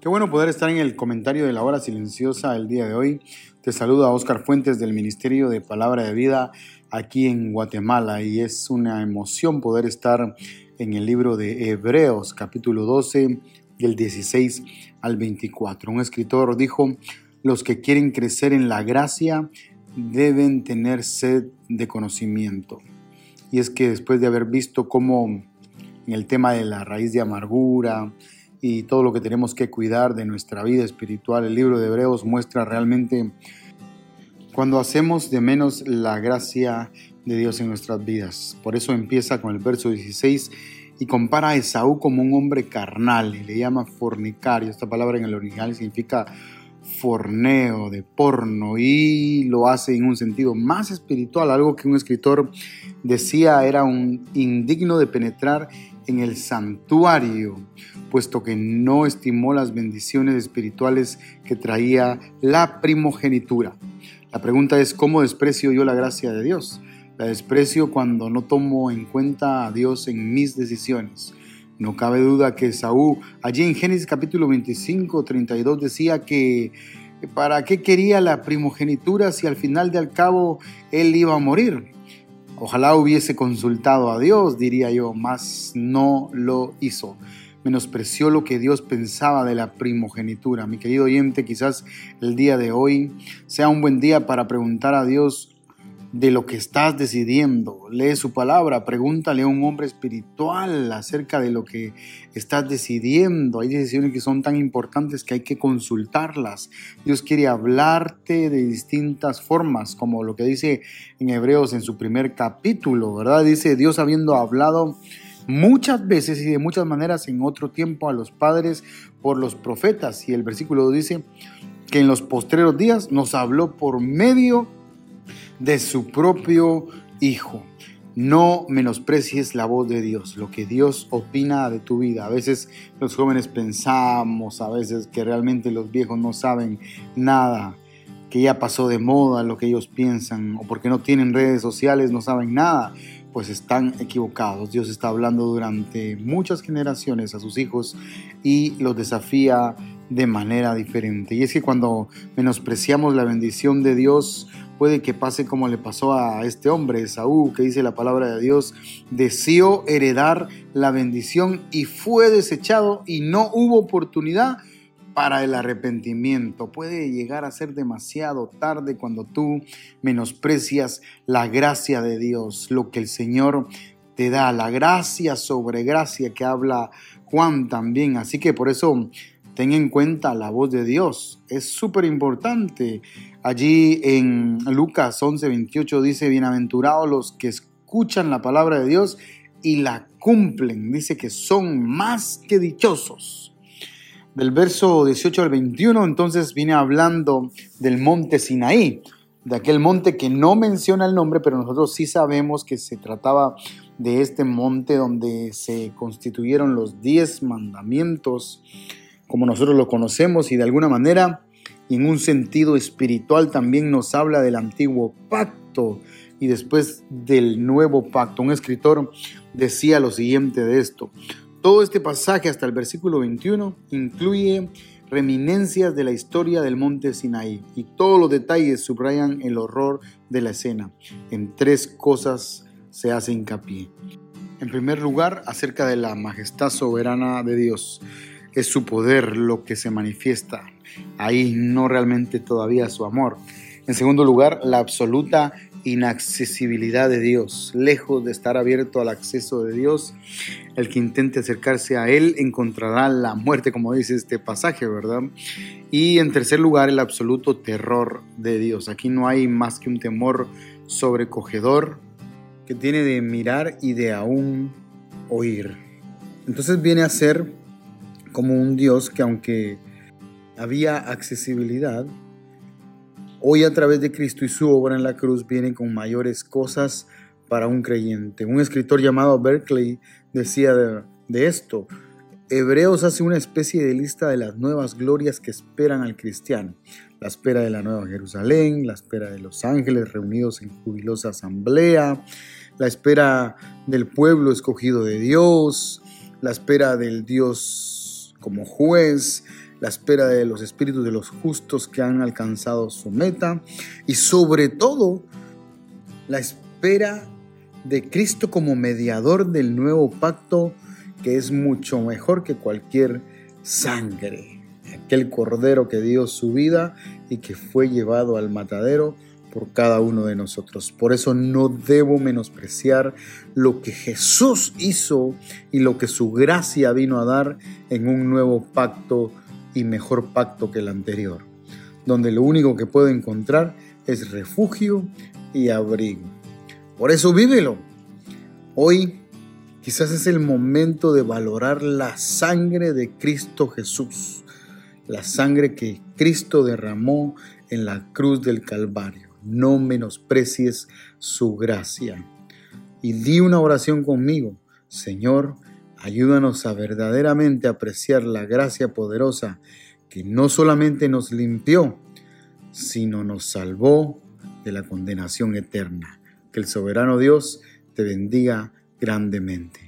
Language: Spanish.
Qué bueno poder estar en el comentario de la hora silenciosa el día de hoy. Te saluda Oscar Fuentes del Ministerio de Palabra de Vida aquí en Guatemala y es una emoción poder estar en el libro de Hebreos capítulo 12 del 16 al 24. Un escritor dijo, los que quieren crecer en la gracia deben tener sed de conocimiento. Y es que después de haber visto cómo en el tema de la raíz de amargura, y todo lo que tenemos que cuidar de nuestra vida espiritual. El libro de Hebreos muestra realmente cuando hacemos de menos la gracia de Dios en nuestras vidas. Por eso empieza con el verso 16 y compara a Esaú como un hombre carnal y le llama fornicario. Esta palabra en el original significa forneo, de porno, y lo hace en un sentido más espiritual, algo que un escritor decía era un indigno de penetrar en el santuario, puesto que no estimó las bendiciones espirituales que traía la primogenitura. La pregunta es, ¿cómo desprecio yo la gracia de Dios? La desprecio cuando no tomo en cuenta a Dios en mis decisiones. No cabe duda que Saúl, allí en Génesis capítulo 25, 32, decía que para qué quería la primogenitura si al final de al cabo él iba a morir. Ojalá hubiese consultado a Dios, diría yo, mas no lo hizo. Menospreció lo que Dios pensaba de la primogenitura. Mi querido oyente, quizás el día de hoy sea un buen día para preguntar a Dios de lo que estás decidiendo. Lee su palabra, pregúntale a un hombre espiritual acerca de lo que estás decidiendo. Hay decisiones que son tan importantes que hay que consultarlas. Dios quiere hablarte de distintas formas, como lo que dice en Hebreos en su primer capítulo, ¿verdad? Dice Dios habiendo hablado muchas veces y de muchas maneras en otro tiempo a los padres por los profetas. Y el versículo dice que en los postreros días nos habló por medio de su propio Hijo. No menosprecies la voz de Dios, lo que Dios opina de tu vida. A veces los jóvenes pensamos, a veces que realmente los viejos no saben nada, que ya pasó de moda lo que ellos piensan, o porque no tienen redes sociales no saben nada, pues están equivocados. Dios está hablando durante muchas generaciones a sus hijos y los desafía de manera diferente. Y es que cuando menospreciamos la bendición de Dios, puede que pase como le pasó a este hombre, Saúl, que dice la palabra de Dios, deseó heredar la bendición y fue desechado y no hubo oportunidad para el arrepentimiento. Puede llegar a ser demasiado tarde cuando tú menosprecias la gracia de Dios, lo que el Señor te da, la gracia sobre gracia que habla Juan también. Así que por eso ten en cuenta la voz de Dios. Es súper importante. Allí en Lucas 11:28 dice, bienaventurados los que escuchan la palabra de Dios y la cumplen. Dice que son más que dichosos. Del verso 18 al 21 entonces viene hablando del monte Sinaí, de aquel monte que no menciona el nombre, pero nosotros sí sabemos que se trataba de este monte donde se constituyeron los diez mandamientos como nosotros lo conocemos y de alguna manera en un sentido espiritual también nos habla del antiguo pacto y después del nuevo pacto. Un escritor decía lo siguiente de esto. Todo este pasaje hasta el versículo 21 incluye reminencias de la historia del monte Sinaí y todos los detalles subrayan el horror de la escena. En tres cosas se hace hincapié. En primer lugar, acerca de la majestad soberana de Dios es su poder lo que se manifiesta. Ahí no realmente todavía su amor. En segundo lugar, la absoluta inaccesibilidad de Dios. Lejos de estar abierto al acceso de Dios, el que intente acercarse a Él encontrará la muerte, como dice este pasaje, ¿verdad? Y en tercer lugar, el absoluto terror de Dios. Aquí no hay más que un temor sobrecogedor que tiene de mirar y de aún oír. Entonces viene a ser como un Dios que aunque había accesibilidad, hoy a través de Cristo y su obra en la cruz vienen con mayores cosas para un creyente. Un escritor llamado Berkeley decía de, de esto, Hebreos hace una especie de lista de las nuevas glorias que esperan al cristiano. La espera de la Nueva Jerusalén, la espera de los ángeles reunidos en jubilosa asamblea, la espera del pueblo escogido de Dios, la espera del Dios como juez, la espera de los espíritus de los justos que han alcanzado su meta y sobre todo la espera de Cristo como mediador del nuevo pacto que es mucho mejor que cualquier sangre. Aquel cordero que dio su vida y que fue llevado al matadero por cada uno de nosotros. Por eso no debo menospreciar lo que Jesús hizo y lo que su gracia vino a dar en un nuevo pacto y mejor pacto que el anterior, donde lo único que puedo encontrar es refugio y abrigo. Por eso vívelo. Hoy Quizás es el momento de valorar la sangre de Cristo Jesús, la sangre que Cristo derramó en la cruz del Calvario. No menosprecies su gracia. Y di una oración conmigo. Señor, ayúdanos a verdaderamente apreciar la gracia poderosa que no solamente nos limpió, sino nos salvó de la condenación eterna. Que el soberano Dios te bendiga grandemente.